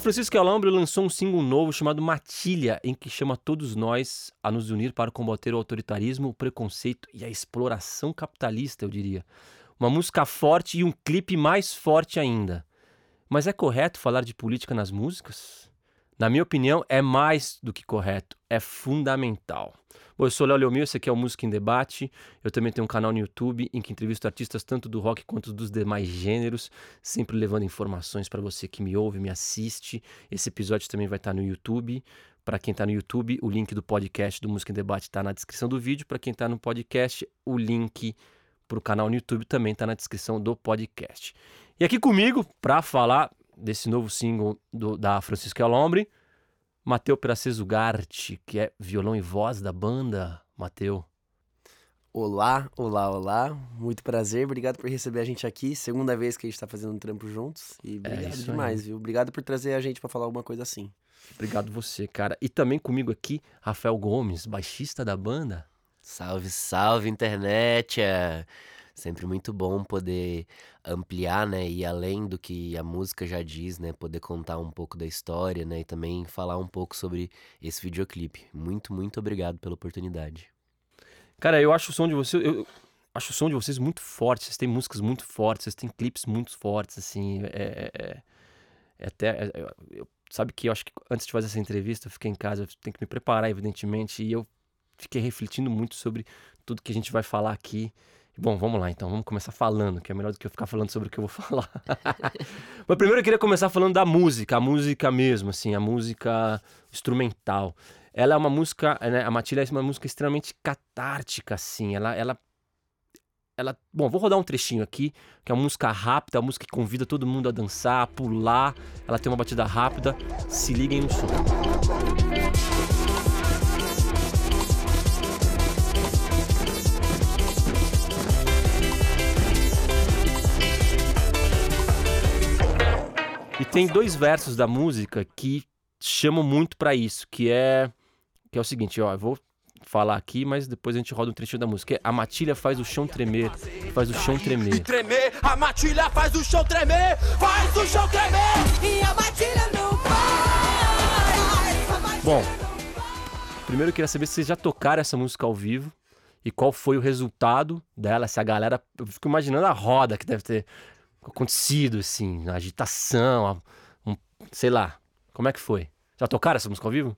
A Francisca lançou um single novo chamado Matilha, em que chama todos nós a nos unir para combater o autoritarismo, o preconceito e a exploração capitalista, eu diria. Uma música forte e um clipe mais forte ainda. Mas é correto falar de política nas músicas? Na minha opinião, é mais do que correto, é fundamental. Bom, eu sou Léo Leomil, esse aqui é o Música em Debate. Eu também tenho um canal no YouTube em que entrevisto artistas tanto do rock quanto dos demais gêneros, sempre levando informações para você que me ouve, me assiste. Esse episódio também vai estar no YouTube. Para quem está no YouTube, o link do podcast do Música em Debate está na descrição do vídeo. Para quem está no podcast, o link para o canal no YouTube também está na descrição do podcast. E aqui comigo, para falar desse novo single do, da Francisca Alombre, Mateu Peraceso Garte, que é violão e voz da banda. Mateu. Olá, olá, olá. Muito prazer. Obrigado por receber a gente aqui. Segunda vez que a gente está fazendo um trampo juntos. E é obrigado é demais, aí. viu? Obrigado por trazer a gente para falar alguma coisa assim. Obrigado você, cara. E também comigo aqui, Rafael Gomes, baixista da banda. Salve, salve, internet! Sempre muito bom poder ampliar, né, e além do que a música já diz, né, poder contar um pouco da história, né, e também falar um pouco sobre esse videoclipe. Muito, muito obrigado pela oportunidade. Cara, eu acho o som de vocês, eu acho o som de vocês muito forte. Vocês têm músicas muito fortes, vocês têm clipes muito fortes, assim. É, é, é até, é, eu, sabe que eu acho que antes de fazer essa entrevista, eu fiquei em casa, eu tenho que me preparar, evidentemente, e eu fiquei refletindo muito sobre tudo que a gente vai falar aqui. Bom, vamos lá então, vamos começar falando, que é melhor do que eu ficar falando sobre o que eu vou falar. Mas primeiro eu queria começar falando da música, a música mesmo, assim, a música instrumental. Ela é uma música, né, a Matilha é uma música extremamente catártica, assim, ela, ela, ela... Bom, vou rodar um trechinho aqui, que é uma música rápida, uma música que convida todo mundo a dançar, a pular, ela tem uma batida rápida, se liguem no som. E tem dois versos da música que chamam muito para isso, que é que é o seguinte, ó, eu vou falar aqui, mas depois a gente roda um trechinho da música. É, a matilha faz o chão tremer, faz o chão tremer. E tremer, a matilha faz o chão tremer, faz o chão tremer. E a matilha não faz. Bom, primeiro eu queria saber se vocês já tocaram essa música ao vivo e qual foi o resultado dela, se a galera, eu fico imaginando a roda que deve ter acontecido, assim, a agitação, um, sei lá. Como é que foi? Já tocaram essa música ao vivo?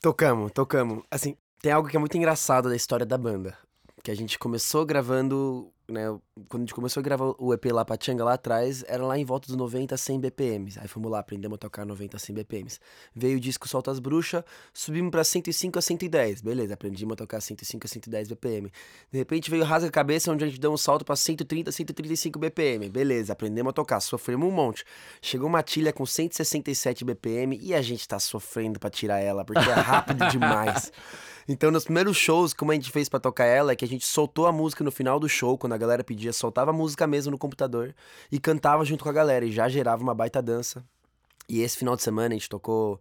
Tocamos, tocamos. Assim, tem algo que é muito engraçado da história da banda. Que a gente começou gravando né, quando a gente começou a gravar o EP lá Pachanga lá atrás, era lá em volta dos 90 a 100 BPMs. Aí fomos lá, aprendemos a tocar 90 a 100 BPMs. Veio o disco Solta as Bruxas, subimos pra 105 a 110. Beleza, aprendimos a tocar 105 a 110 BPM. De repente veio Rasga a Cabeça, onde a gente deu um salto pra 130 a 135 BPM. Beleza, aprendemos a tocar, sofremos um monte. Chegou uma tilha com 167 BPM e a gente tá sofrendo pra tirar ela, porque é rápido demais. Então, nos primeiros shows, como a gente fez para tocar ela, é que a gente soltou a música no final do show, quando a galera pedia, soltava a música mesmo no computador e cantava junto com a galera, e já gerava uma baita dança. E esse final de semana a gente tocou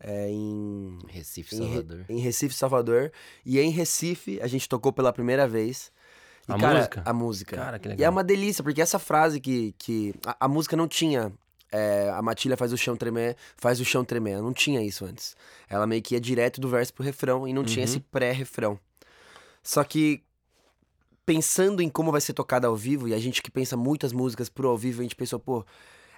é, em Recife, Salvador. Em, em, Recife, Salvador. E em Recife a gente tocou pela primeira vez. E, a cara, música? A música. Cara, que legal. E é uma delícia, porque essa frase que. que a, a música não tinha é, a matilha faz o chão tremer, faz o chão tremer. Não tinha isso antes. Ela meio que ia direto do verso pro refrão e não uhum. tinha esse pré-refrão. Só que pensando em como vai ser tocada ao vivo, e a gente que pensa muitas músicas pro ao vivo, a gente pensou, pô,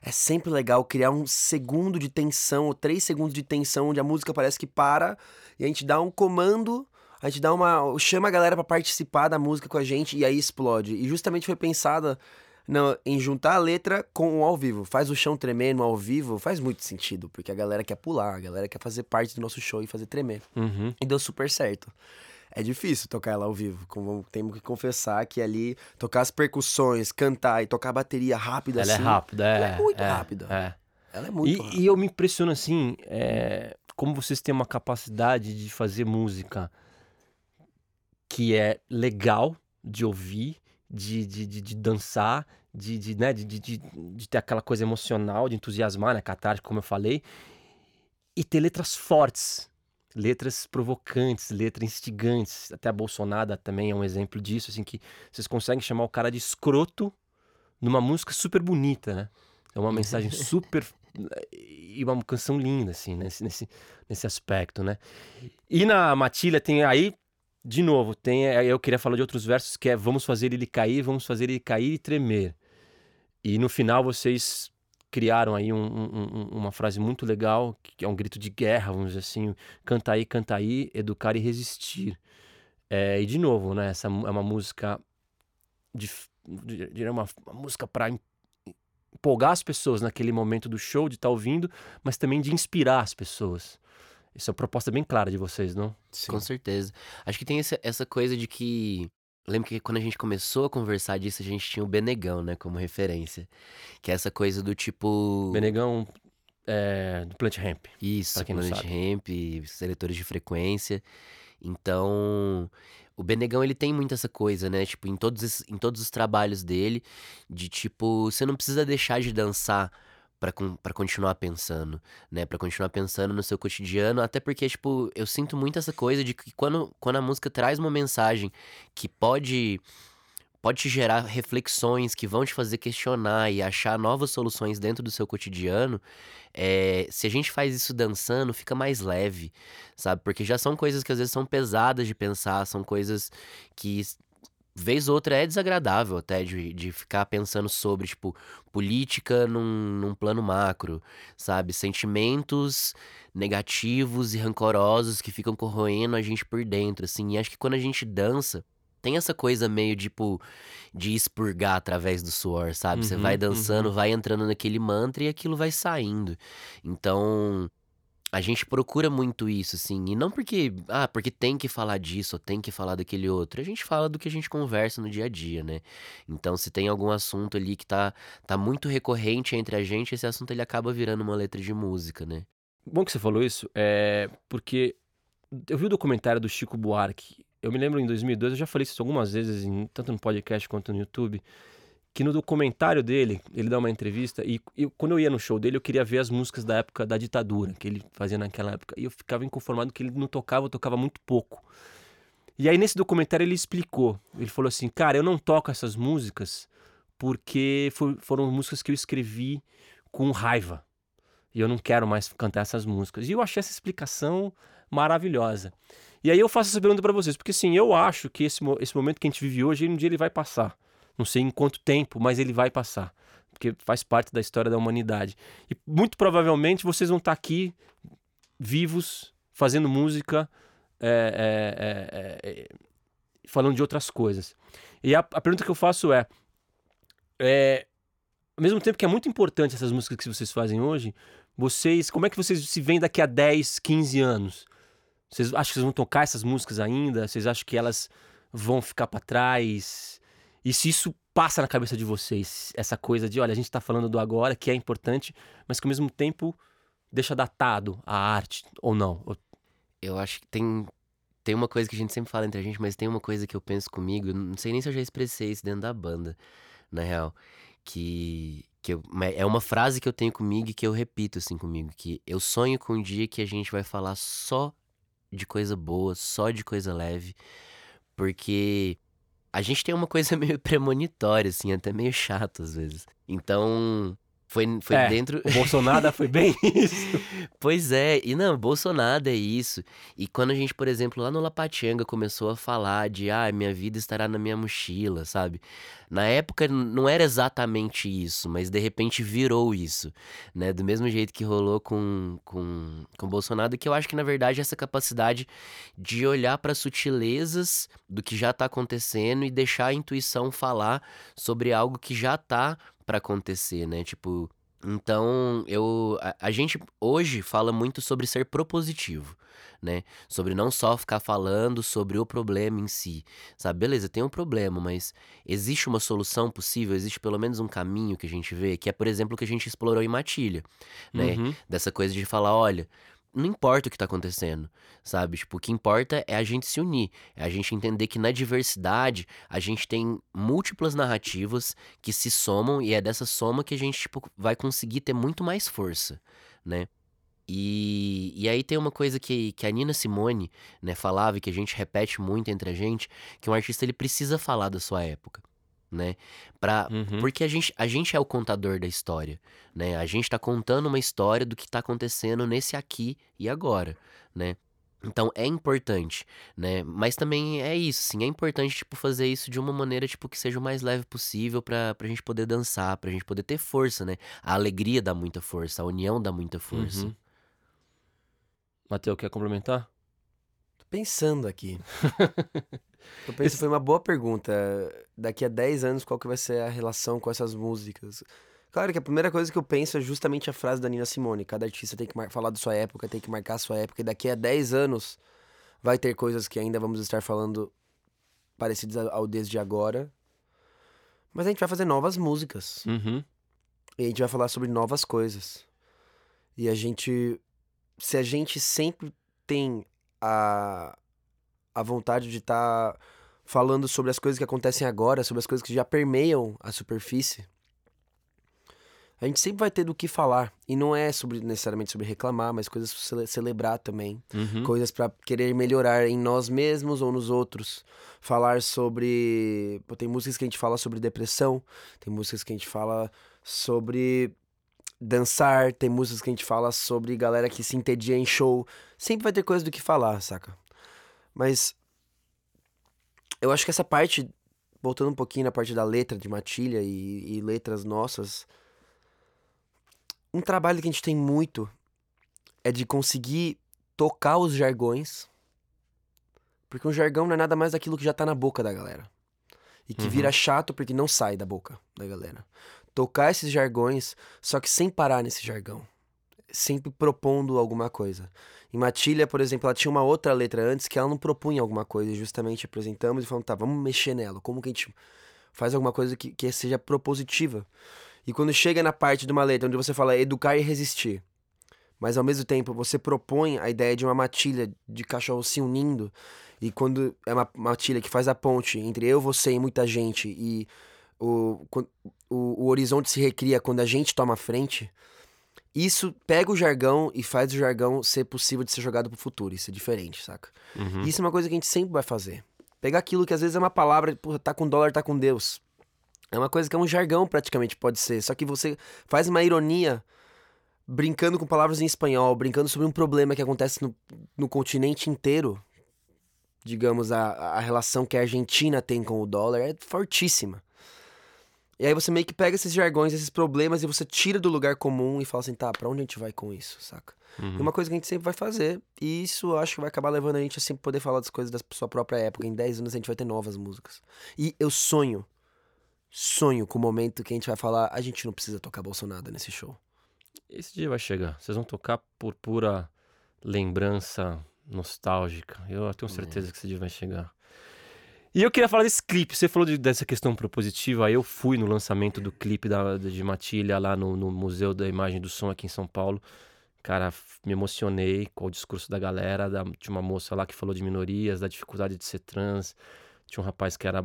é sempre legal criar um segundo de tensão, ou três segundos de tensão, onde a música parece que para, e a gente dá um comando, a gente dá uma. chama a galera para participar da música com a gente, e aí explode. E justamente foi pensada não, em juntar a letra com o ao vivo. Faz o chão tremer no ao vivo, faz muito sentido, porque a galera quer pular, a galera quer fazer parte do nosso show e fazer tremer. Uhum. E deu super certo. É difícil tocar ela ao vivo, como temos que confessar que ali tocar as percussões, cantar e tocar a bateria rápida ela é assim. Ela é rápida, é. Ela é muito é, rápida. É. Ela é muito e, rápida. E eu me impressiono assim, é, como vocês têm uma capacidade de fazer música que é legal de ouvir, de, de, de, de dançar, de, de, né, de, de, de, ter aquela coisa emocional, de entusiasmar, né, catártico, como eu falei, e ter letras fortes, letras provocantes, letras instigantes. Até a Bolsonaro também é um exemplo disso, assim, que vocês conseguem chamar o cara de escroto numa música super bonita, né? É uma mensagem super e uma canção linda, assim, nesse, nesse, nesse aspecto, né? E na Matilha tem aí, de novo, tem. aí Eu queria falar de outros versos que é Vamos fazer ele cair, vamos fazer ele cair e tremer. E no final vocês criaram aí um- um- um- uma frase muito legal, que é um grito de guerra, vamos dizer assim, canta aí, canta aí, educar e resistir. É, e de novo, né, essa é uma música de, uma, uma música para empolgar as pessoas naquele momento do show, de estar ouvindo, mas também de inspirar as pessoas. Isso é uma proposta bem clara de vocês, não? Sim. Com certeza. Acho que tem essa, essa coisa de que. Lembro que quando a gente começou a conversar disso, a gente tinha o Benegão, né, como referência. Que é essa coisa do tipo. Benegão é, do Plant Ramp. Isso, quem sabe. Ramp, seletores de frequência. Então, o Benegão ele tem muito essa coisa, né? Tipo, em todos, esses- em todos os trabalhos dele, de tipo, você não precisa deixar de dançar pra continuar pensando, né? Pra continuar pensando no seu cotidiano, até porque, tipo, eu sinto muito essa coisa de que quando, quando a música traz uma mensagem que pode pode te gerar reflexões que vão te fazer questionar e achar novas soluções dentro do seu cotidiano, é, se a gente faz isso dançando, fica mais leve, sabe? Porque já são coisas que às vezes são pesadas de pensar, são coisas que, vez ou outra, é desagradável até de, de ficar pensando sobre, tipo, política num, num plano macro, sabe? Sentimentos negativos e rancorosos que ficam corroendo a gente por dentro, assim. E acho que quando a gente dança, tem essa coisa meio, tipo, de expurgar através do suor, sabe? Você Uhum, vai uhum. dançando, vai entrando naquele mantra e aquilo vai saindo. Então, a gente procura muito isso, assim. E não porque, ah, porque tem que falar disso ou tem que falar daquele outro. A gente fala do que a gente conversa no dia a dia, né? Então, se tem algum assunto ali que tá, tá muito recorrente entre a gente, esse assunto ele acaba virando uma letra de música, né? Bom que você falou isso, é porque eu vi o documentário do Chico Buarque. Eu me lembro em 2002, eu já falei isso algumas vezes, em- tanto no podcast quanto no YouTube, que no documentário dele, ele dá uma entrevista e, quando eu ia no show dele, eu queria ver as músicas da época da ditadura, que ele fazia naquela época. E eu ficava inconformado que ele não tocava, tocava muito pouco. E aí nesse documentário ele explicou, ele falou assim, cara, eu não toco essas músicas porque fo- foram músicas que eu escrevi com raiva. E eu não quero mais cantar essas músicas. E eu achei essa explicação maravilhosa. E aí eu faço essa pergunta pra vocês, porque assim, eu acho que esse, esse momento que a gente vive hoje, um dia ele vai passar. Não sei em quanto tempo, mas ele vai passar. Porque faz parte da história da humanidade. E muito provavelmente vocês vão estar aqui, vivos, fazendo música, é, é, é, é, falando de outras coisas. E a, a pergunta que eu faço é, é, ao mesmo tempo que é muito importante essas músicas que vocês fazem hoje, vocês, como é que vocês se veem daqui a 10, 15 anos? Vocês acham que vocês vão tocar essas músicas ainda? Vocês acham que elas vão ficar pra trás? E se isso passa na cabeça de vocês, essa coisa de, olha, a gente tá falando do agora, que é importante, mas que ao mesmo tempo deixa datado a arte ou não? Eu acho que tem, tem uma coisa que a gente sempre fala entre a gente, mas tem uma coisa que eu penso comigo, não sei nem se eu já expressei isso dentro da banda, na real, que, que eu- é uma frase que eu tenho comigo e que eu repito assim comigo, que eu sonho com um dia que a gente vai falar só de coisa boa, só de coisa leve, porque a gente tem uma coisa meio premonitória, assim, até meio chato às vezes. Então, foi, foi É, dentro... O Bolsonaro foi bem isso. Pois é, e não, Bolsonaro é isso. E quando a gente, por exemplo, lá no Lapatianga começou a falar de, ah, minha vida estará na minha mochila, sabe? Na época não era exatamente isso, mas de repente virou isso, né? Do mesmo jeito que rolou com, com, com Bolsonaro, que eu acho que na verdade essa capacidade de olhar para sutilezas do que já tá acontecendo e deixar a intuição falar sobre algo que já tá para acontecer, né? Tipo, então, eu a, a gente hoje fala muito sobre ser propositivo, né? Sobre não só ficar falando sobre o problema em si, sabe? Beleza, tem um problema, mas existe uma solução possível, existe pelo menos um caminho que a gente vê, que é, por exemplo, o que a gente explorou em Matilha, né? Uhum. Dessa coisa de falar, olha, não importa o que tá acontecendo, sabe? Tipo, o que importa é a gente se unir, é a gente entender que na diversidade a gente tem múltiplas narrativas que se somam e é dessa soma que a gente, tipo, vai conseguir ter muito mais força, né? E, e aí tem uma coisa que, que a Nina Simone, né, falava e que a gente repete muito entre a gente, que um artista ele precisa falar da sua época. Né? Pra, Uhum. Porque a gente, a gente é o contador da história, né? A gente tá contando uma história do que tá acontecendo nesse aqui e agora, né? Então é importante, né? Mas também é isso, sim, é importante, tipo, fazer isso de uma maneira, tipo, que seja o mais leve possível pra, pra gente poder dançar, pra gente poder ter força, né? A alegria dá muita força, a união dá muita força. Uhum. Matheus, quer complementar? Pensando aqui. Tô pensando, foi uma boa pergunta. Daqui a 10 anos, qual que vai ser a relação com essas músicas? Claro que a primeira coisa que eu penso é justamente a frase da Nina Simone. Cada artista tem que mar- falar da sua época, tem que marcar a sua época. E daqui a 10 anos vai ter coisas que ainda vamos estar falando parecidas ao ao desde agora. Mas a gente vai fazer novas músicas. Uhum. E a gente vai falar sobre novas coisas. E a gente. Se a gente sempre tem a, a vontade de estar falando sobre as coisas que acontecem agora, sobre as coisas que já permeiam a superfície, a gente sempre vai ter do que falar. E não é sobre necessariamente sobre reclamar, mas coisas pra cele- celebrar também Uhum. coisas pra querer melhorar em nós mesmos ou nos outros. Falar sobre. Pô, tem músicas que a gente fala sobre depressão, tem músicas que a gente fala sobre dançar, tem músicas que a gente fala sobre galera que se entedia em show. Sempre vai ter coisa do que falar, saca? Mas. Eu acho que essa parte. Voltando um pouquinho na parte da letra de Matilha e, e letras nossas. Um trabalho que a gente tem muito é de conseguir tocar os jargões. Porque um jargão não é nada mais daquilo que já tá na boca da galera. E que Uhum. vira chato porque não sai da boca da galera. Tocar esses jargões, só que sem parar nesse jargão. Sempre propondo alguma coisa. Em Matilha, por exemplo, ela tinha uma outra letra antes que ela não propunha alguma coisa. Justamente apresentamos e falamos, tá, vamos mexer nela. Como que a gente faz alguma coisa que, que seja propositiva? E quando chega na parte de uma letra onde você fala educar e resistir, mas ao mesmo tempo você propõe a ideia de uma matilha de cachorro se unindo, e quando é uma matilha que faz a ponte entre eu, você e muita gente, e o, o, o horizonte se recria quando a gente toma a frente, isso pega o jargão e faz o jargão ser possível de ser jogado pro futuro. Isso é diferente, saca? Uhum. Isso é uma coisa que a gente sempre vai fazer. Pegar aquilo que às vezes é uma palavra, porra, tá com dólar, tá com Deus. É uma coisa que é um jargão praticamente, pode ser. Só que você faz uma ironia brincando com palavras em espanhol, brincando sobre um problema que acontece no, no continente inteiro. Digamos, a, a relação que a Argentina tem com o dólar é fortíssima. E aí você meio que pega esses jargões, esses problemas, e você tira do lugar comum e fala assim, tá, pra onde a gente vai com isso, saca? Uhum. É uma coisa que a gente sempre vai fazer. E isso eu acho que vai acabar levando a gente a sempre poder falar das coisas da sua própria época. Em 10 anos a gente vai ter novas músicas. E eu sonho, sonho com o momento que a gente vai falar, a gente não precisa tocar Bolsonaro nesse show. Esse dia vai chegar. Vocês vão tocar por pura lembrança nostálgica. Eu tenho certeza que esse dia vai chegar. E eu queria falar desse clipe. Você falou de- dessa questão propositiva. Eu fui no lançamento do clipe da, de Matilha lá no, no Museu da Imagem do Som aqui em São Paulo. Cara, me emocionei com o discurso da galera. Da, tinha uma moça lá que falou de minorias, da dificuldade de ser trans. Tinha um rapaz que era,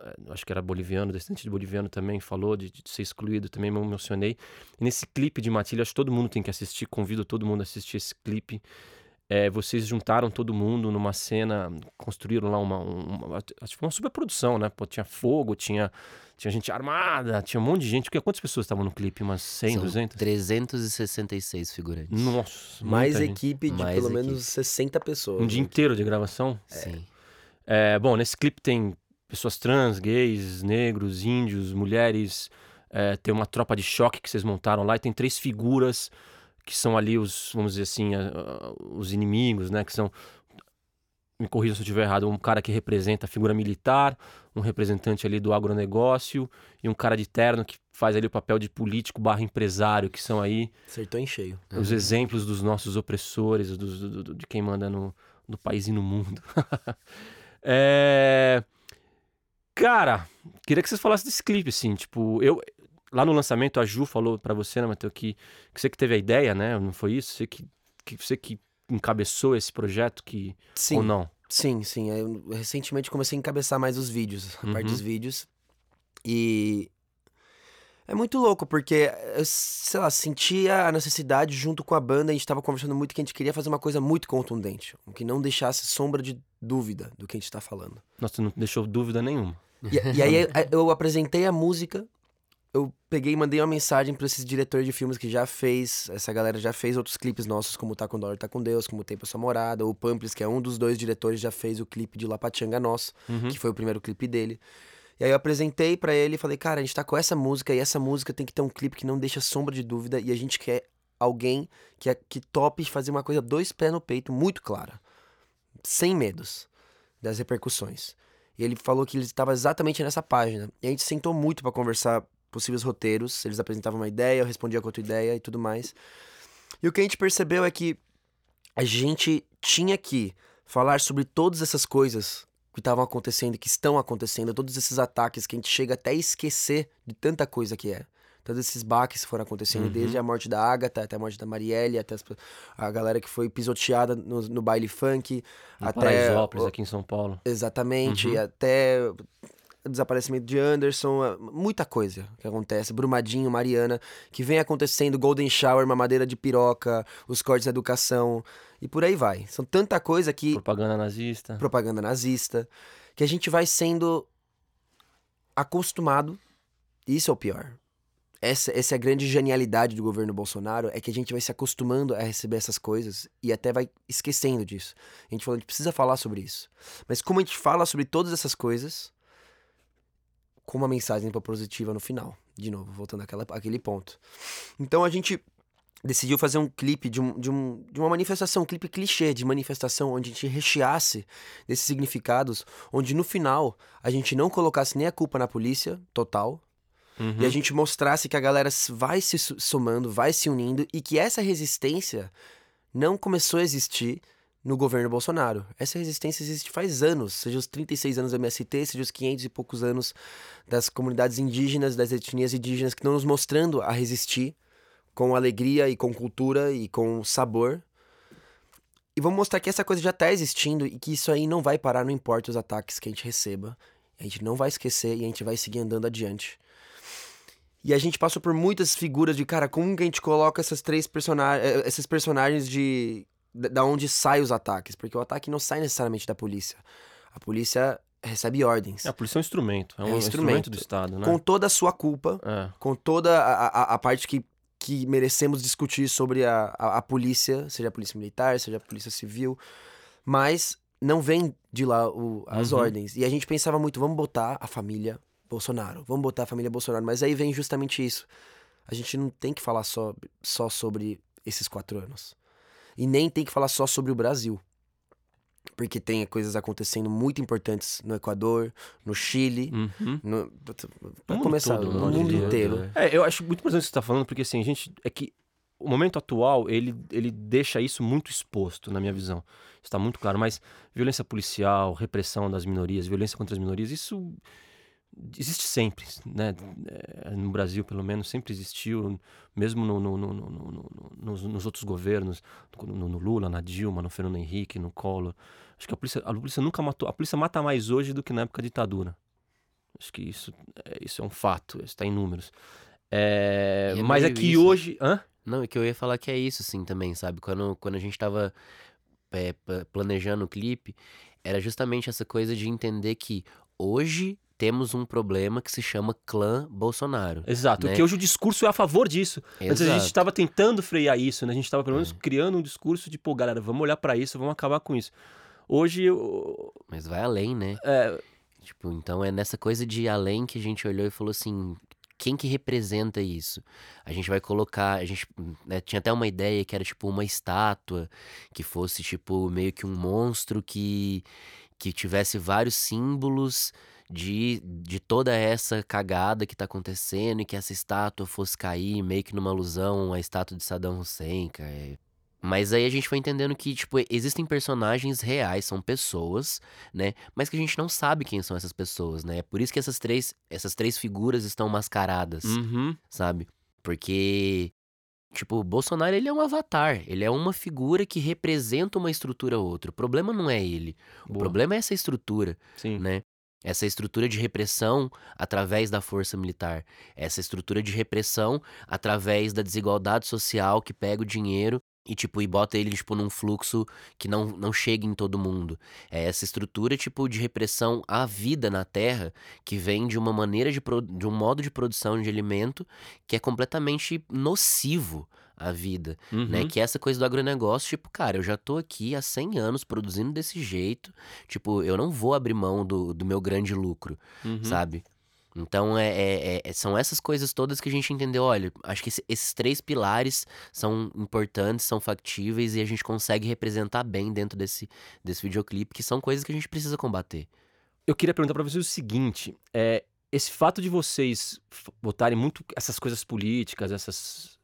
eh, acho que era boliviano, descendente de boliviano também, falou de, de ser excluído. Também me emocionei. E nesse clipe de Matilha, acho que todo mundo tem que assistir. Convido todo mundo a assistir esse clipe. É, vocês juntaram todo mundo numa cena, construíram lá uma, uma, acho que uma superprodução, né? Pô, tinha fogo, tinha, tinha gente armada, tinha um monte de gente. Porque quantas pessoas estavam no clipe? Umas 100, São 200? 366 figurantes. Nossa, Mais gente. equipe de Mais pelo equipe. menos 60 pessoas. Um dia inteiro de gravação. Sim. É, bom, nesse clipe tem pessoas trans, gays, negros, índios, mulheres. é, tem uma tropa de choque que vocês montaram lá e tem três figuras que são ali os, vamos dizer assim, a- a- os inimigos, né? Que são, me corrija se eu estiver errado, um cara que representa a figura militar, um representante ali do agronegócio e um cara de terno que faz ali o papel de político barra empresário, que são aí Acertou em cheio. os exemplos dos nossos opressores, dos- do- do- de quem manda no, no país e no mundo. É, Cara, queria que vocês falassem desse clipe, assim, tipo, eu... Lá no lançamento, a Ju falou pra você, né, Matheus, que, que você que teve a ideia, né, não foi isso? Você que, que, você que encabeçou esse projeto, que... Sim. Ou não? Sim, sim. Eu recentemente comecei a encabeçar mais os vídeos, a parte Uhum. dos vídeos. E É muito louco, porque eu, sei lá, sentia a necessidade junto com a banda, a gente tava conversando muito que a gente queria fazer uma coisa muito contundente, que não deixasse sombra de dúvida do que a gente tá falando. Nossa, não deixou dúvida nenhuma. E, e aí eu apresentei a música, eu peguei e mandei uma mensagem para esses diretores de filmes que já fez, essa galera já fez outros clipes nossos, como Tá com Dólar, Tá com Deus, como Tempo a Sua Morada, o Pamplis, que é um dos dois diretores, já fez o clipe de Lapachanga Nosso, Uhum. que foi o primeiro clipe dele. E aí eu apresentei pra ele e falei, cara, a gente tá com essa música e essa música tem que ter um clipe que não deixa sombra de dúvida e a gente quer alguém que, é, que tope fazer uma coisa dois pés no peito, muito clara, sem medos das repercussões. E ele falou que ele estava exatamente nessa página. E a gente sentou muito pra conversar possíveis roteiros, eles apresentavam uma ideia, eu respondia com outra ideia e tudo mais. E o que a gente percebeu é que a gente tinha que falar sobre todas essas coisas que estavam acontecendo, que estão acontecendo, todos esses ataques que a gente chega até a esquecer de tanta coisa que é. Todos esses baques que foram acontecendo, Uhum. desde a morte da Agatha, até a morte da Marielle, até as- a galera que foi pisoteada no, no baile funk, No até Paraisópolis, o- aqui em São Paulo. Exatamente, Uhum. até desaparecimento de Anderson, a- muita coisa que acontece. Brumadinho, Mariana, que vem acontecendo, Golden Shower, mamadeira de piroca, os cortes da educação e por aí vai. São tanta coisa que Propaganda nazista. propaganda nazista, que a gente vai sendo acostumado. Isso é o pior. Essa, essa é a grande genialidade do governo Bolsonaro, é que a gente vai se acostumando a receber essas coisas e até vai esquecendo disso. A gente falou, a gente precisa falar sobre isso. Mas como a gente fala sobre todas essas coisas, com uma mensagem positiva no final. De novo, voltando àquela, àquele ponto. Então a gente decidiu fazer um clipe de, um, de, um, de uma manifestação, um clipe clichê de manifestação, onde a gente recheasse desses significados, onde no final a gente não colocasse nem a culpa na polícia, total, Uhum. e a gente mostrasse que a galera vai se somando, vai se unindo e que essa resistência não começou a existir no governo Bolsonaro. Essa resistência existe faz anos, seja os 36 anos do MST, seja os 500 e poucos anos das comunidades indígenas, das etnias indígenas que estão nos mostrando a resistir com alegria e com cultura e com sabor. E vamos mostrar que essa coisa já está existindo e que isso aí não vai parar, não importa os ataques que a gente receba. A gente não vai esquecer e a gente vai seguir andando adiante. E a gente passou por muitas figuras de, cara, como que a gente coloca essas três personagens, esses personagens de da onde saem os ataques, porque o ataque não sai necessariamente da polícia. A polícia recebe ordens, A polícia é um instrumento. É um, É um instrumento. instrumento. do Estado, né? com toda a sua culpa, É. com toda a, a, a parte que, que merecemos discutir sobre a, a, a polícia, seja a polícia militar, seja a polícia civil, mas não vem de lá o- as Uhum. ordens. E a gente pensava muito, vamos botar a família Bolsonaro, vamos botar a família Bolsonaro, mas aí vem justamente isso. A gente não tem que falar só, só sobre esses quatro anos. E nem tem que falar só sobre o Brasil. Porque tem coisas acontecendo muito importantes no Equador, no Chile, Uhum. no, pra mundo começar, todo, no eu mundo inteiro. É, eu acho muito importante o que você está falando, porque assim, a gente. É que o momento atual, ele, ele deixa isso muito exposto, na minha visão. Está muito claro, mas violência policial, repressão das minorias, violência contra as minorias, isso existe sempre, né? É, No Brasil, pelo menos, sempre existiu, mesmo no, no- no- no- no- no- nos, nos outros governos, no, Lula, na Dilma, no Fernando Henrique, no Collor. Acho que a polícia, a polícia nunca matou. A polícia mata mais hoje do que na época da ditadura. Acho que isso, é, isso é um fato, está em números. É, é mas é que isso. hoje. Hã? Não, é que eu ia falar que é isso, sim, também, sabe? Quando, quando a gente tava é, planejando o clipe, era justamente essa coisa de entender que hoje temos um problema que se chama clã Bolsonaro. Exato, Né? porque hoje o discurso é a favor disso. Antes a gente estava tentando frear isso, né? A gente estava pelo menos É. criando um discurso de, pô, galera, vamos olhar para isso, vamos acabar com isso. Hoje, o- Mas vai além, né? é, Tipo, então é nessa coisa de além que a gente olhou e falou assim, quem que representa isso? A gente vai colocar, a gente né, tinha até uma ideia que era tipo uma estátua que fosse tipo meio que um monstro que que tivesse vários símbolos de, de toda essa cagada que tá acontecendo e que essa estátua fosse cair meio que numa alusão à estátua de Saddam Hussein, cara. É- Mas aí a gente foi entendendo que, tipo, existem personagens reais, são pessoas, né? Mas que a gente não sabe quem são essas pessoas, né? É por isso que essas três, essas três figuras estão mascaradas, uhum, sabe? Porque, tipo, o Bolsonaro, ele é um avatar. Ele é uma figura que representa uma estrutura ou outra. O problema não é ele. O boa, problema é essa estrutura, sim. né? Essa estrutura de repressão através da força militar, essa estrutura de repressão através da desigualdade social que pega o dinheiro e tipo e bota ele tipo num fluxo que não não chega em todo mundo. É essa estrutura tipo de repressão à vida na terra que vem de uma maneira de, de um modo de produção de alimento que é completamente nocivo à vida né? Uhum. Que é essa coisa do agronegócio, tipo, cara, eu já tô aqui há 100 anos produzindo desse jeito, tipo, eu não vou abrir mão do, do meu grande lucro, Uhum. sabe? Então, é, é- é- são essas coisas todas que a gente entendeu. Olha, acho que esse- esses três pilares são importantes, são factíveis e a gente consegue representar bem dentro desse, desse videoclipe, que são coisas que a gente precisa combater. Eu queria perguntar pra vocês o seguinte: é, esse fato de vocês botarem muito essas coisas políticas, essas,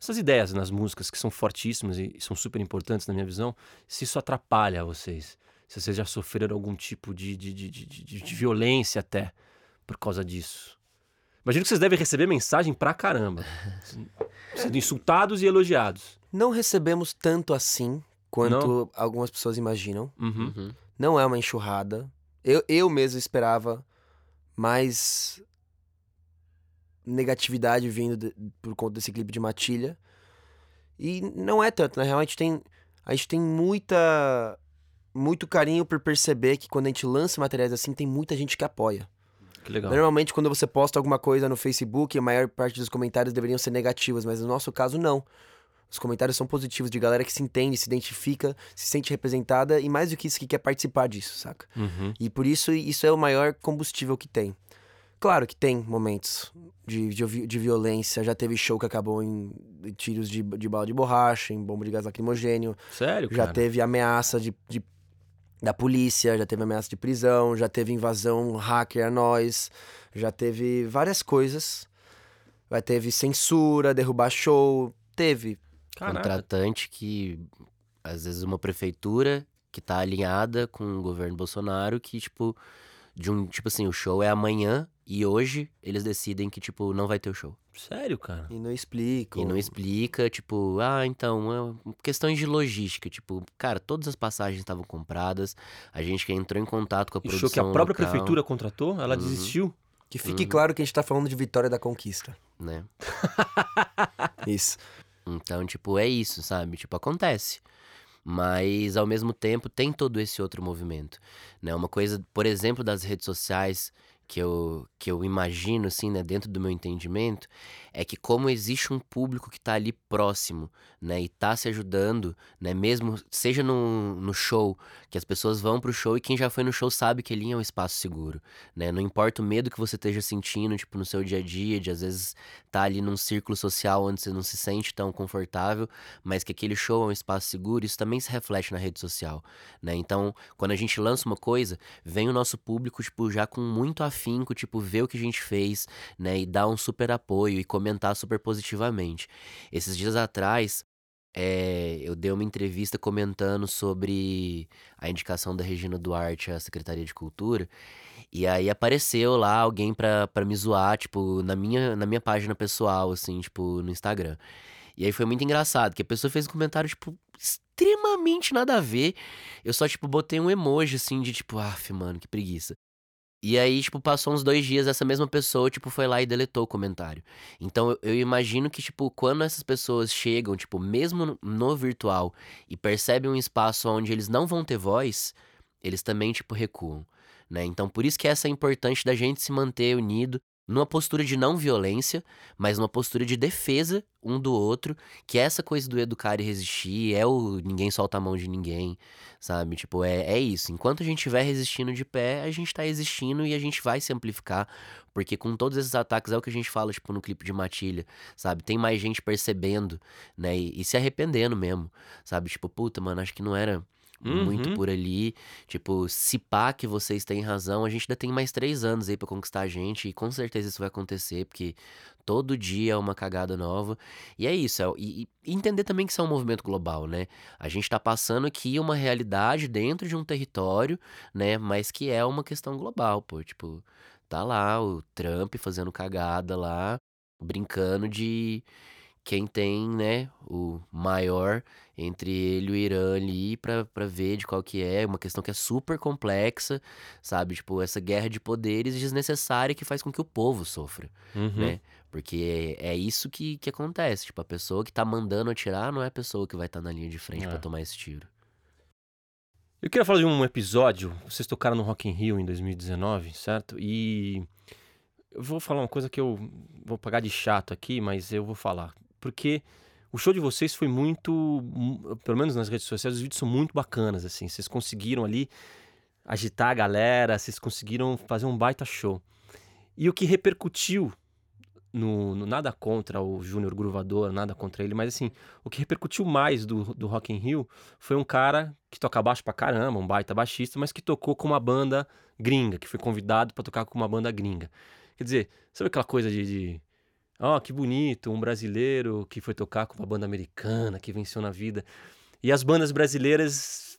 essas ideias nas músicas que são fortíssimas e são super importantes na minha visão, se isso atrapalha vocês? Se vocês já sofreram algum tipo de, de, de, de, de- de violência até por causa disso? Imagino que vocês devem receber mensagem pra caramba. Sendo insultados e elogiados. Não recebemos tanto assim quanto algumas pessoas imaginam. Uhum. Uhum. Não é uma enxurrada. Eu, eu mesmo esperava mais negatividade vindo de- por conta desse clipe de Matilha. E não é tanto, na real, a gente tem, a gente tem muita, muito carinho por perceber que quando a gente lança materiais assim, tem muita gente que apoia. Que legal. Normalmente, quando você posta alguma coisa no Facebook, a maior parte dos comentários deveriam ser negativos, mas no nosso caso, não. Os comentários são positivos, de galera que se entende, se identifica, se sente representada e mais do que isso, que quer participar disso, saca? Uhum. E por isso, isso é o maior combustível que tem. Claro que tem momentos de, de, de violência, já teve show que acabou em tiros de, de bala de borracha, em bomba de gás lacrimogênio, Sério, já cara? teve ameaça de, de- da polícia, já teve ameaça de prisão, já teve invasão hacker a nós, já teve várias coisas. Vai teve censura, derrubar show, teve. Caraca. Contratante que, às vezes, uma prefeitura que tá alinhada com o governo Bolsonaro, que, tipo, de um, tipo assim, o show é amanhã e hoje eles decidem que, tipo, não vai ter o show. Sério, cara? E não explica. E não explica, tipo, ah, então, é questões de logística, tipo, cara, todas as passagens estavam compradas, a gente que entrou em contato com a E produção show que a própria local, prefeitura contratou, ela Uhum. desistiu. Que fique Uhum. claro que a gente tá falando de vitória da conquista. né? Isso. Então, tipo, é isso, sabe? Tipo, acontece. Mas, ao mesmo tempo, tem todo esse outro movimento, né? Uma coisa, por exemplo, das redes sociais que eu, que eu imagino, assim, né, dentro do meu entendimento, é que como existe um público que tá ali próximo, né, e tá se ajudando, né, mesmo, seja no, no show, que as pessoas vão pro show e quem já foi no show sabe que ali é um espaço seguro, né? Não importa o medo que você esteja sentindo, tipo, no seu dia a dia, de às vezes tá ali num círculo social onde você não se sente tão confortável, mas que aquele show é um espaço seguro, isso também se reflete na rede social, né? Então, quando a gente lança uma coisa, vem o nosso público, tipo, já com muito afinco, tipo, ver o que a gente fez, né? E dar um super apoio e comentar super positivamente. Esses dias atrás, é, eu dei uma entrevista comentando sobre a indicação da Regina Duarte à Secretaria de Cultura. E aí apareceu lá alguém pra, pra me zoar, tipo, na minha, na minha página pessoal, assim, tipo, no Instagram. E aí foi muito engraçado, que a pessoa fez um comentário, tipo, extremamente nada a ver. Eu só, tipo, botei um emoji, assim, de tipo, af, mano, que preguiça. E aí, tipo, passou uns dois dias, essa mesma pessoa, tipo, foi lá e deletou o comentário. Então, eu, eu imagino que, tipo, quando essas pessoas chegam, tipo, mesmo no, virtual, e percebem um espaço onde eles não vão ter voz, eles também, tipo, recuam, né? Então, por isso que essa é importante da gente se manter unido, numa postura de não violência, mas numa postura de defesa um do outro, que é essa coisa do educar e resistir, é o ninguém solta a mão de ninguém, sabe? Tipo, é, é isso. Enquanto a gente estiver resistindo de pé, a gente tá existindo e a gente vai se amplificar, porque com todos esses ataques é o que a gente fala, tipo, no clipe de Matilha, sabe? Tem mais gente percebendo, né? E, e se arrependendo mesmo, sabe? Tipo, puta, mano, acho que não era muito Uhum. por ali. Tipo, se pá que vocês têm razão, a gente ainda tem mais três anos aí pra conquistar a gente, e com certeza isso vai acontecer, porque todo dia é uma cagada nova. E é isso, é- e, e entender também que isso é um movimento global, né? A gente tá passando aqui uma realidade dentro de um território, né? Mas que é uma questão global, pô. Tipo, tá lá o Trump fazendo cagada lá, brincando de quem tem, né, o maior entre ele e o Irã ali pra, pra ver de qual que é, uma questão que é super complexa, sabe? Tipo, essa guerra de poderes desnecessária que faz com que o povo sofra, Uhum. né? Porque é, é isso que, que acontece, tipo, a pessoa que tá mandando atirar não é a pessoa que vai estar na linha de frente É. pra tomar esse tiro. Eu queria falar de um episódio. Vocês tocaram no Rock in Rio em 2019, certo? E eu vou falar uma coisa que eu vou pagar de chato aqui, mas eu vou falar. Porque o show de vocês foi muito, mu- pelo menos nas redes sociais, os vídeos são muito bacanas, assim. Vocês conseguiram ali agitar a galera, vocês conseguiram fazer um baita show. E o que repercutiu no, no- nada contra o Júnior Gruvador, nada contra ele, mas assim, o que repercutiu mais do, do Rock in Rio foi um cara que toca baixo pra caramba, um baita baixista, mas que tocou com uma banda gringa, que foi convidado pra tocar com uma banda gringa. Quer dizer, sabe aquela coisa de, de ó, que bonito, um brasileiro que foi tocar com uma banda americana, que venceu na vida. E as bandas brasileiras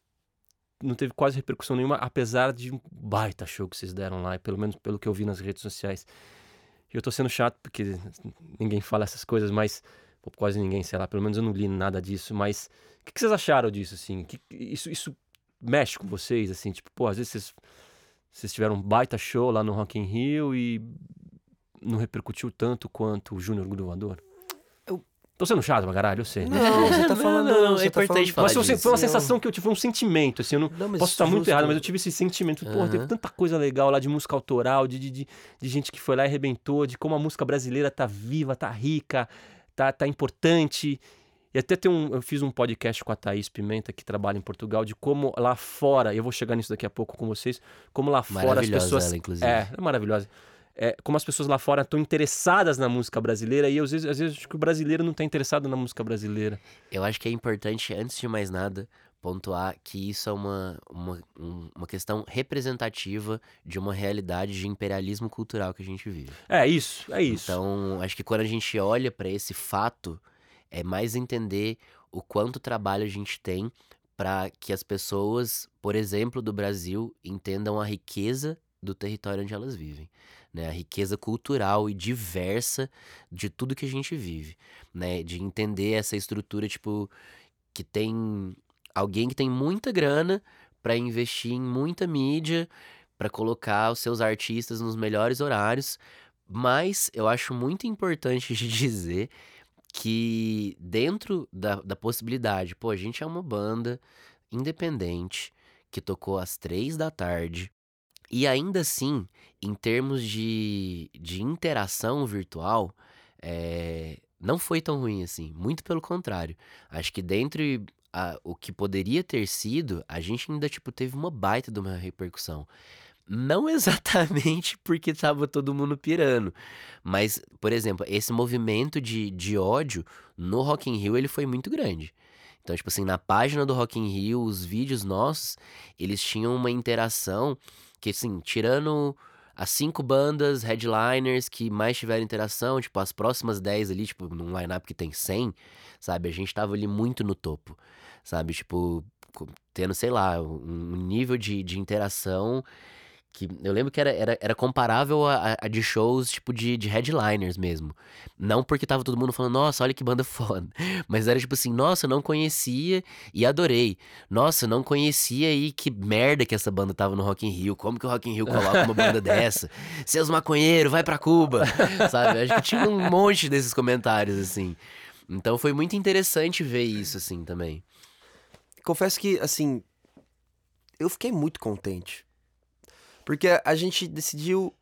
não teve quase repercussão nenhuma, apesar de um baita show que vocês deram lá, pelo menos pelo que eu vi nas redes sociais. E eu tô sendo chato porque ninguém fala essas coisas, mas pô, quase ninguém, sei lá, pelo menos eu não li nada disso, mas o que, que vocês acharam disso, assim? Que- isso, isso mexe com vocês, assim? Tipo, pô, às vezes vocês, vocês tiveram um baita show lá no Rock in Rio e não repercutiu tanto quanto o Júnior Gruvador? Eu- Tô sendo chato pra caralho, eu sei. Não, você tá Não, falando. não, você é tá importante falando- falar Mas foi, disso. foi uma sensação que eu tive, foi um sentimento, assim, eu não, Não, Posso estar muito justo. errado, mas eu tive esse sentimento. Pô, teve Aham. tanta coisa legal lá de música autoral, de, de, de, de gente que foi lá e arrebentou, de como a música brasileira tá viva, tá rica, tá, tá importante. E até tem um, eu fiz um podcast com a Thaís Pimenta, que trabalha em Portugal, de como lá fora, e eu vou chegar nisso daqui a pouco com vocês, como lá fora as pessoas. ela, inclusive. É, é maravilhosa. É, como as pessoas lá fora estão interessadas na música brasileira, e eu, às vezes, às vezes acho que o brasileiro não tá interessado na música brasileira. Eu acho que é importante, antes de mais nada, pontuar que isso é uma, uma, um- uma questão representativa de uma realidade de imperialismo cultural que a gente vive. É isso, é isso. Então, acho que quando a gente olha para esse fato, é mais entender o quanto trabalho a gente tem para que as pessoas, por exemplo, do Brasil, entendam a riqueza do território onde elas vivem, né? A riqueza cultural e diversa de tudo que a gente vive, né? De entender essa estrutura, tipo, que tem alguém que tem muita grana para investir em muita mídia, para colocar os seus artistas nos melhores horários, mas eu acho muito importante de dizer que dentro da, da possibilidade, pô, a gente é uma banda independente que tocou às três da tarde. E ainda assim, em termos de, de interação virtual, é, não foi tão ruim assim. Muito pelo contrário. Acho que dentre a- o que poderia ter sido, a gente ainda tipo, teve uma baita de uma repercussão. Não exatamente porque tava todo mundo pirando. Mas, por exemplo, esse movimento de, de ódio no Rock in Rio, ele foi muito grande. Então, tipo assim, na página do Rock in Rio, os vídeos nossos, eles tinham uma interação que, assim, tirando as cinco bandas headliners que mais tiveram interação, tipo, as próximas 10 ali, tipo, num line-up que tem 100, sabe? A gente tava ali muito no topo, sabe? Tipo, tendo, sei lá, um nível de, de interação que eu lembro que era, era, era comparável a, a- de shows, tipo, de, de headliners mesmo. Não porque tava todo mundo falando, nossa, olha que banda foda. Mas era tipo assim, nossa, não conhecia e adorei. Nossa, não conhecia e que merda que essa banda tava no Rock in Rio. Como que o Rock in Rio coloca uma banda dessa? Seus maconheiros, vai pra Cuba. Sabe? Acho que tinha um monte desses comentários, assim. Então foi muito interessante ver isso, assim, também. Confesso que, assim, eu fiquei muito contente. Porque a gente decidiu.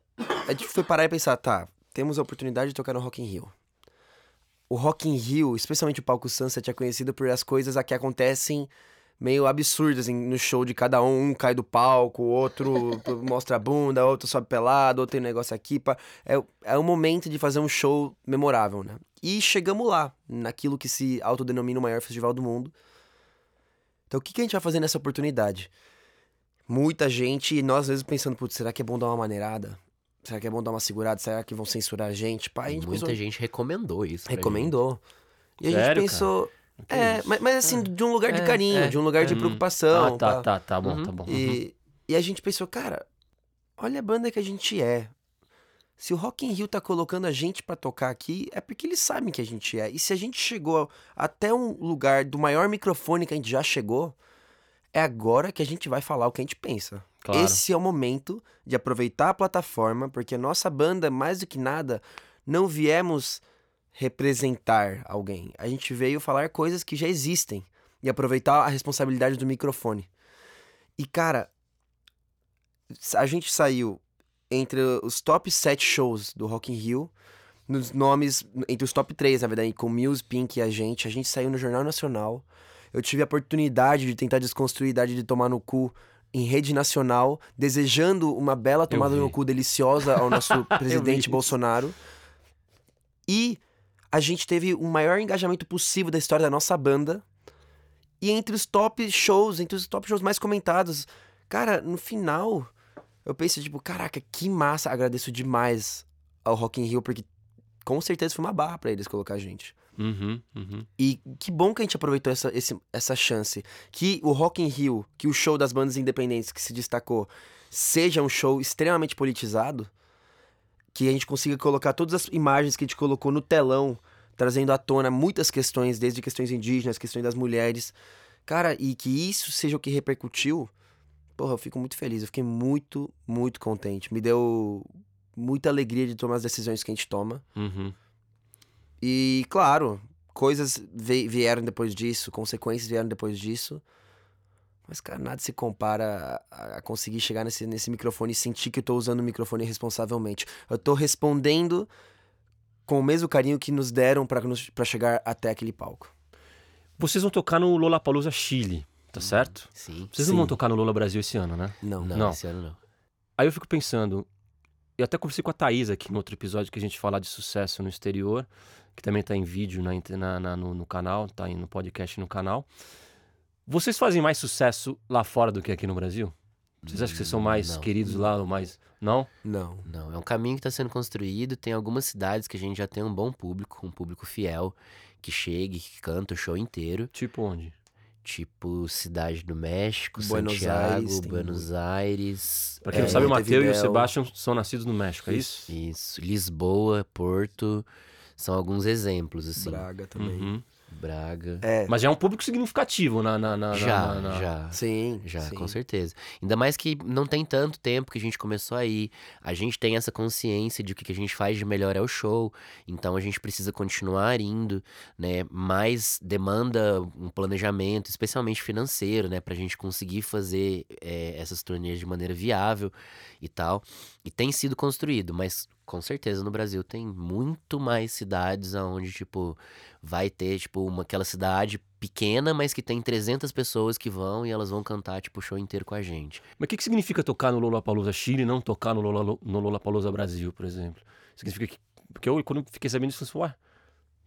A gente foi parar e pensar, tá, temos a oportunidade de tocar no Rock in Rio. O Rock in Rio, especialmente o palco Sunset, é conhecido por as coisas que acontecem meio absurdas assim, no show de cada um. Um cai do palco, outro mostra a bunda, outro sobe pelado, outro tem um negócio aqui. Pá. É, é o momento de fazer um show memorável, né? E chegamos lá, naquilo que se autodenomina o maior festival do mundo. Então o que, que a gente vai fazer nessa oportunidade? Muita gente, e nós às vezes pensando, putz, será que é bom dar uma maneirada? Será que é bom dar uma segurada? Será que vão censurar a gente? Pá, a gente Muita pensou- gente recomendou isso. pra gente. recomendou. E a Sério, gente pensou. Que É, mas, mas assim, de um lugar de É, carinho, é, de um lugar de Hum. preocupação. Ah, tá, pá. tá, tá bom, Uhum. tá bom. E, e a gente pensou, cara, olha a banda que a gente é. Se o Rock in Rio tá colocando a gente pra tocar aqui, é porque eles sabem que a gente é. E se a gente chegou até um lugar do maior microfone que a gente já chegou, é agora que a gente vai falar o que a gente pensa. Claro. Esse é o momento de aproveitar a plataforma, porque a nossa banda, mais do que nada, não viemos representar alguém. A gente veio falar coisas que já existem e aproveitar a responsabilidade do microfone. E cara, a gente saiu entre os top 7 shows do Rock in Rio, nos nomes, entre os top 3, na verdade, com Muse, Pink e a gente. A gente saiu no Jornal Nacional. Eu tive a oportunidade de tentar desconstruir a idade de tomar no cu em rede nacional, desejando uma bela tomada no cu deliciosa ao nosso presidente. Bolsonaro. E a gente teve o maior engajamento possível da história da nossa banda. E entre os top shows, entre os top shows mais comentados, cara, no final, eu pensei, tipo, caraca, que massa. Agradeço demais ao Rock in Rio, porque com certeza foi uma barra pra eles colocar a gente. Uhum, uhum. E que bom que a gente aproveitou essa, esse- essa chance. Que o Rock in Rio, que o show das bandas independentes que se destacou, seja um show extremamente politizado. Que a gente consiga colocar todas as imagens que a gente colocou no telão, trazendo à tona muitas questões, desde questões indígenas, questões das mulheres. Cara, e que isso seja o que repercutiu. Porra, eu fico muito feliz. Eu fiquei muito, muito contente. Me deu muita alegria de tomar as decisões que a gente toma. Uhum. E, claro, coisas vieram depois disso, consequências vieram depois disso. Mas, cara, nada se compara a, a conseguir chegar nesse, nesse microfone e sentir que eu tô usando o microfone responsavelmente. Eu tô respondendo com o mesmo carinho que nos deram pra chegar até aquele palco. Vocês vão tocar no Lollapalooza Chile, tá certo? Sim. Vocês não vão Sim. tocar no Lola Brasil esse ano, né? Não. Não, Não. esse ano não. Aí eu fico pensando, eu até conversei com a Thaís aqui no outro episódio que a gente fala de sucesso no exterior, que também tá em vídeo na, na- na- no, no canal, tá aí no podcast no canal. Vocês fazem mais sucesso lá fora do que aqui no Brasil? Vocês acham que vocês são mais Não. queridos lá ou mais. Não? Não. Não, é um caminho que está sendo construído. Tem algumas cidades que a gente já tem um bom público, um público fiel, que chega, que canta o show inteiro. Tipo onde? Tipo Cidade do México, Buenos Santiago, Aires, tem Buenos Aires. Pra quem É, não sabe, o Matheus e o. Sebastião são nascidos no México, é isso? Isso, Lisboa, Porto, são alguns exemplos, assim. Braga também. Uhum. Braga. É, Mas já é um público significativo na. na, na- já, na- na- já. sim. Já, sim. com certeza. Ainda mais que não tem tanto tempo que a gente começou a ir. A gente tem essa consciência de que o que a gente faz de melhor é o show. Então a gente precisa continuar indo, né? Mas demanda um planejamento, especialmente financeiro, né? Pra gente conseguir fazer eh, essas turnês de maneira viável e tal. E tem sido construído, mas com certeza no Brasil tem muito mais cidades aonde, tipo, vai ter, tipo, uma, aquela cidade pequena, mas que tem 300 pessoas que vão e elas vão cantar, tipo, o show inteiro com a gente. Mas o que, que significa tocar no Lollapalooza Chile e não tocar no, Lola, no Lollapalooza Brasil, por exemplo? Significa que... Porque eu, quando fiquei sabendo disso, eu falei, ué...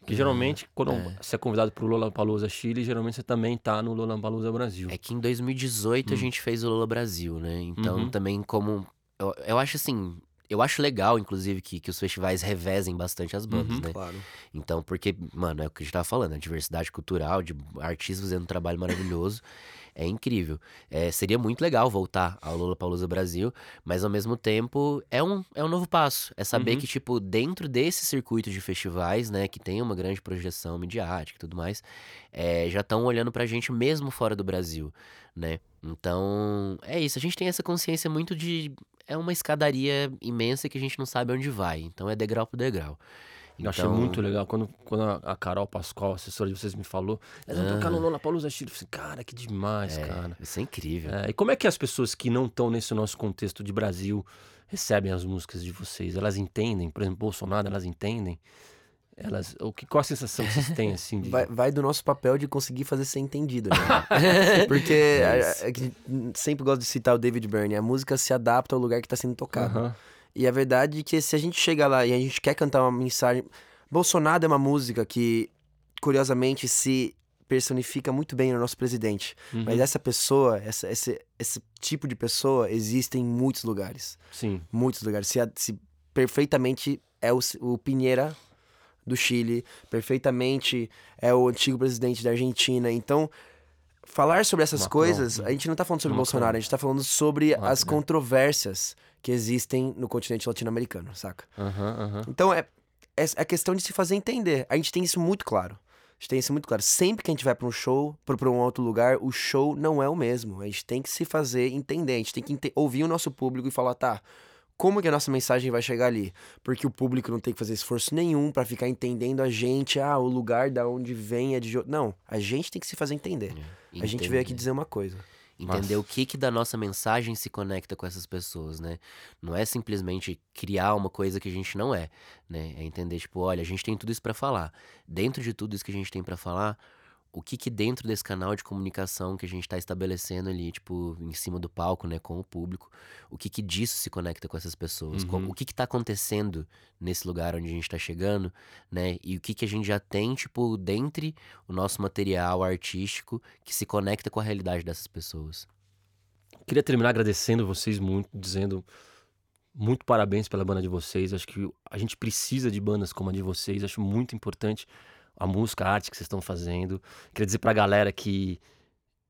Porque geralmente, quando é. você é convidado pro Lollapalooza Chile, geralmente você também tá no Lollapalooza Brasil. É que em 2018 a Hum. gente fez o Lola Brasil, né? Então Uhum. também como. Eu, eu acho assim. Eu acho legal, inclusive, que, que os festivais revezem bastante as bandas, Uhum. né? Claro. Então, porque, mano, é o que a gente tava falando, a diversidade cultural, de artistas fazendo um trabalho maravilhoso, é incrível. É, seria muito legal voltar ao Lula Palusa Brasil, mas ao mesmo tempo é um, é um novo passo. É saber Uhum. que, tipo, dentro desse circuito de festivais, né, que tem uma grande projeção midiática e tudo mais, é, já estão olhando pra gente mesmo fora do Brasil, né? Então, é isso. A gente tem essa consciência muito de. É uma escadaria imensa que a gente não sabe onde vai. Então é degrau por degrau. Eu achei Então, muito legal. Quando, quando a Carol Pascoal, assessora de vocês, me falou, eles vão tocar no Lollapalooza Chile. Eu falei, cara, que demais, É, cara. Isso é incrível. É, e como é que as pessoas que não estão nesse nosso contexto de Brasil recebem as músicas de vocês? Elas entendem? Por exemplo, Bolsonaro, elas entendem? Elas, o que, qual a sensação que vocês têm, assim, de... Vai, vai do nosso papel de conseguir fazer ser entendido, né? Porque a- Isso. a- a gente sempre gosto de citar o David Byrne. A música se adapta ao lugar que está sendo tocado. Aham. E a verdade é que se a gente chega lá e a gente quer cantar uma mensagem. Bolsonaro é uma música que, curiosamente, se personifica muito bem no nosso presidente. Uhum. Mas essa pessoa, essa, esse, esse tipo de pessoa existe em muitos lugares. Sim. Muitos lugares. Se, a- se perfeitamente é o, o Pinheira do Chile, perfeitamente é o antigo presidente da Argentina. Então, falar sobre essas Macron, coisas, a gente não tá falando sobre Macron. Bolsonaro, a gente tá falando sobre as né? controvérsias que existem no continente latino-americano, saca? Aham, aham. Então é, é é questão de se fazer entender. A gente tem isso muito claro. A gente tem isso muito claro. Sempre que a gente vai pra um show, pra, pra um outro lugar, o show não é o mesmo. A gente tem que se fazer entender. A gente tem que ouvir o nosso público e falar, tá, como que a nossa mensagem vai chegar ali? Porque o público não tem que fazer esforço nenhum pra ficar entendendo a gente, ah, o lugar da onde vem é de. jo-". Não, a gente tem que se fazer entender. A gente veio aqui dizer uma coisa. Entender Nossa. o que que da nossa mensagem se conecta com essas pessoas, né? Não é simplesmente criar uma coisa que a gente não é, né? É entender, tipo, olha, a gente tem tudo isso pra falar. Dentro de tudo isso que a gente tem pra falar, o que que dentro desse canal de comunicação que a gente tá estabelecendo ali, tipo, em cima do palco, né, com o público, o que que disso se conecta com essas pessoas? Uhum. O que que tá acontecendo nesse lugar onde a gente tá chegando, né? E o que que a gente já tem, tipo, dentre o nosso material artístico que se conecta com a realidade dessas pessoas. Queria terminar agradecendo vocês muito, dizendo muito parabéns pela banda de vocês. Acho que a gente precisa de bandas como a de vocês. Acho muito importante a música, a arte que vocês estão fazendo. Queria dizer pra galera que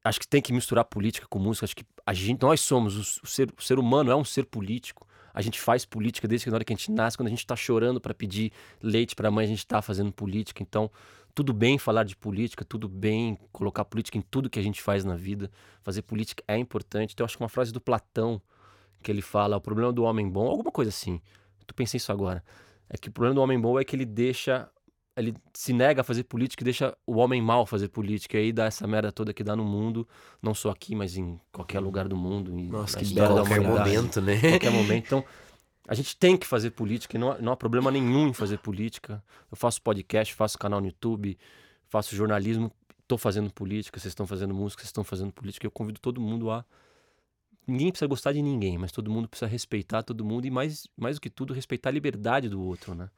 acho que tem que misturar política com música. Acho que a gente, nós somos o, ser, o ser humano é um ser político. A gente faz política desde que na hora que a gente nasce, quando a gente tá chorando pra pedir leite pra mãe, a gente tá fazendo política. Então, tudo bem falar de política, tudo bem colocar política em tudo que a gente faz na vida. Fazer política é importante. Então, eu acho que uma frase do Platão que ele fala, o problema do homem bom, alguma coisa assim. Tu pensei isso agora. É que o problema do homem bom é que ele deixa ele se nega a fazer política e deixa o homem mal fazer política. E aí dá essa merda toda que dá no mundo, não só aqui, mas em qualquer lugar do mundo. e Nossa, que da qualquer momento, né? Qualquer momento. Então, a gente tem que fazer política e não, há- não há problema nenhum em fazer política. Eu faço podcast, faço canal no YouTube, faço jornalismo, estou fazendo política, vocês estão fazendo música, vocês estão fazendo política. Eu convido todo mundo a. Ninguém precisa gostar de ninguém, mas todo mundo precisa respeitar todo mundo e, mais, mais do que tudo, respeitar a liberdade do outro, né?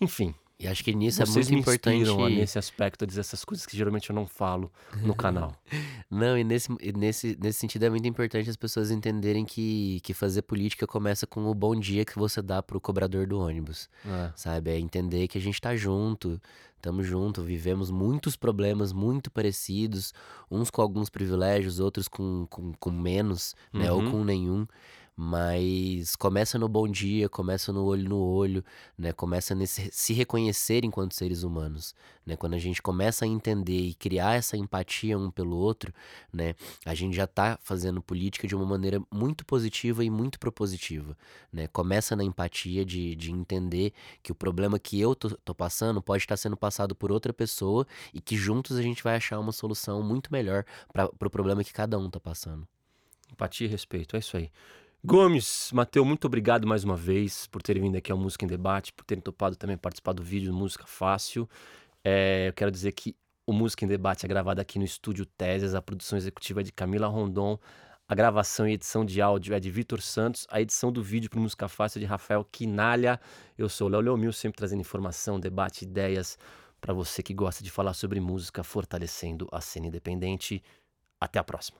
Enfim, E acho que nisso vocês é muito importante. nesse aspecto, dizer essas coisas que geralmente eu não falo no canal. Não, e nesse, nesse, nesse sentido é muito importante as pessoas entenderem que, que fazer política começa com o bom dia que você dá pro cobrador do ônibus, É. sabe? É entender que a gente tá junto, tamo junto, vivemos muitos problemas muito parecidos, uns com alguns privilégios, outros com, com, com menos, né? Ou Uhum. com nenhum. Mas começa no bom dia, começa no olho no olho, né? Começa nesse se reconhecer enquanto seres humanos, né? Quando a gente começa a entender e criar essa empatia um pelo outro, né? A gente já tá fazendo política de uma maneira muito positiva e muito propositiva, né? Começa na empatia de, de entender que o problema que eu tô, tô passando pode estar sendo passado por outra pessoa e que juntos a gente vai achar uma solução muito melhor para pro problema que cada um tá passando. Empatia e respeito, é isso aí. Gomes, Mateu, muito obrigado mais uma vez por terem vindo aqui ao Música em Debate, por terem topado também participar do vídeo do Música Fácil. É, eu quero dizer que o Música em Debate é gravado aqui no Estúdio Teses, a produção executiva é de Camila Rondon, a gravação e edição de áudio é de Vitor Santos, a edição do vídeo para Música Fácil é de Rafael Quinalha. Eu sou o Léo Leomil, sempre trazendo informação, debate, ideias para você que gosta de falar sobre música, fortalecendo a cena independente. Até a próxima.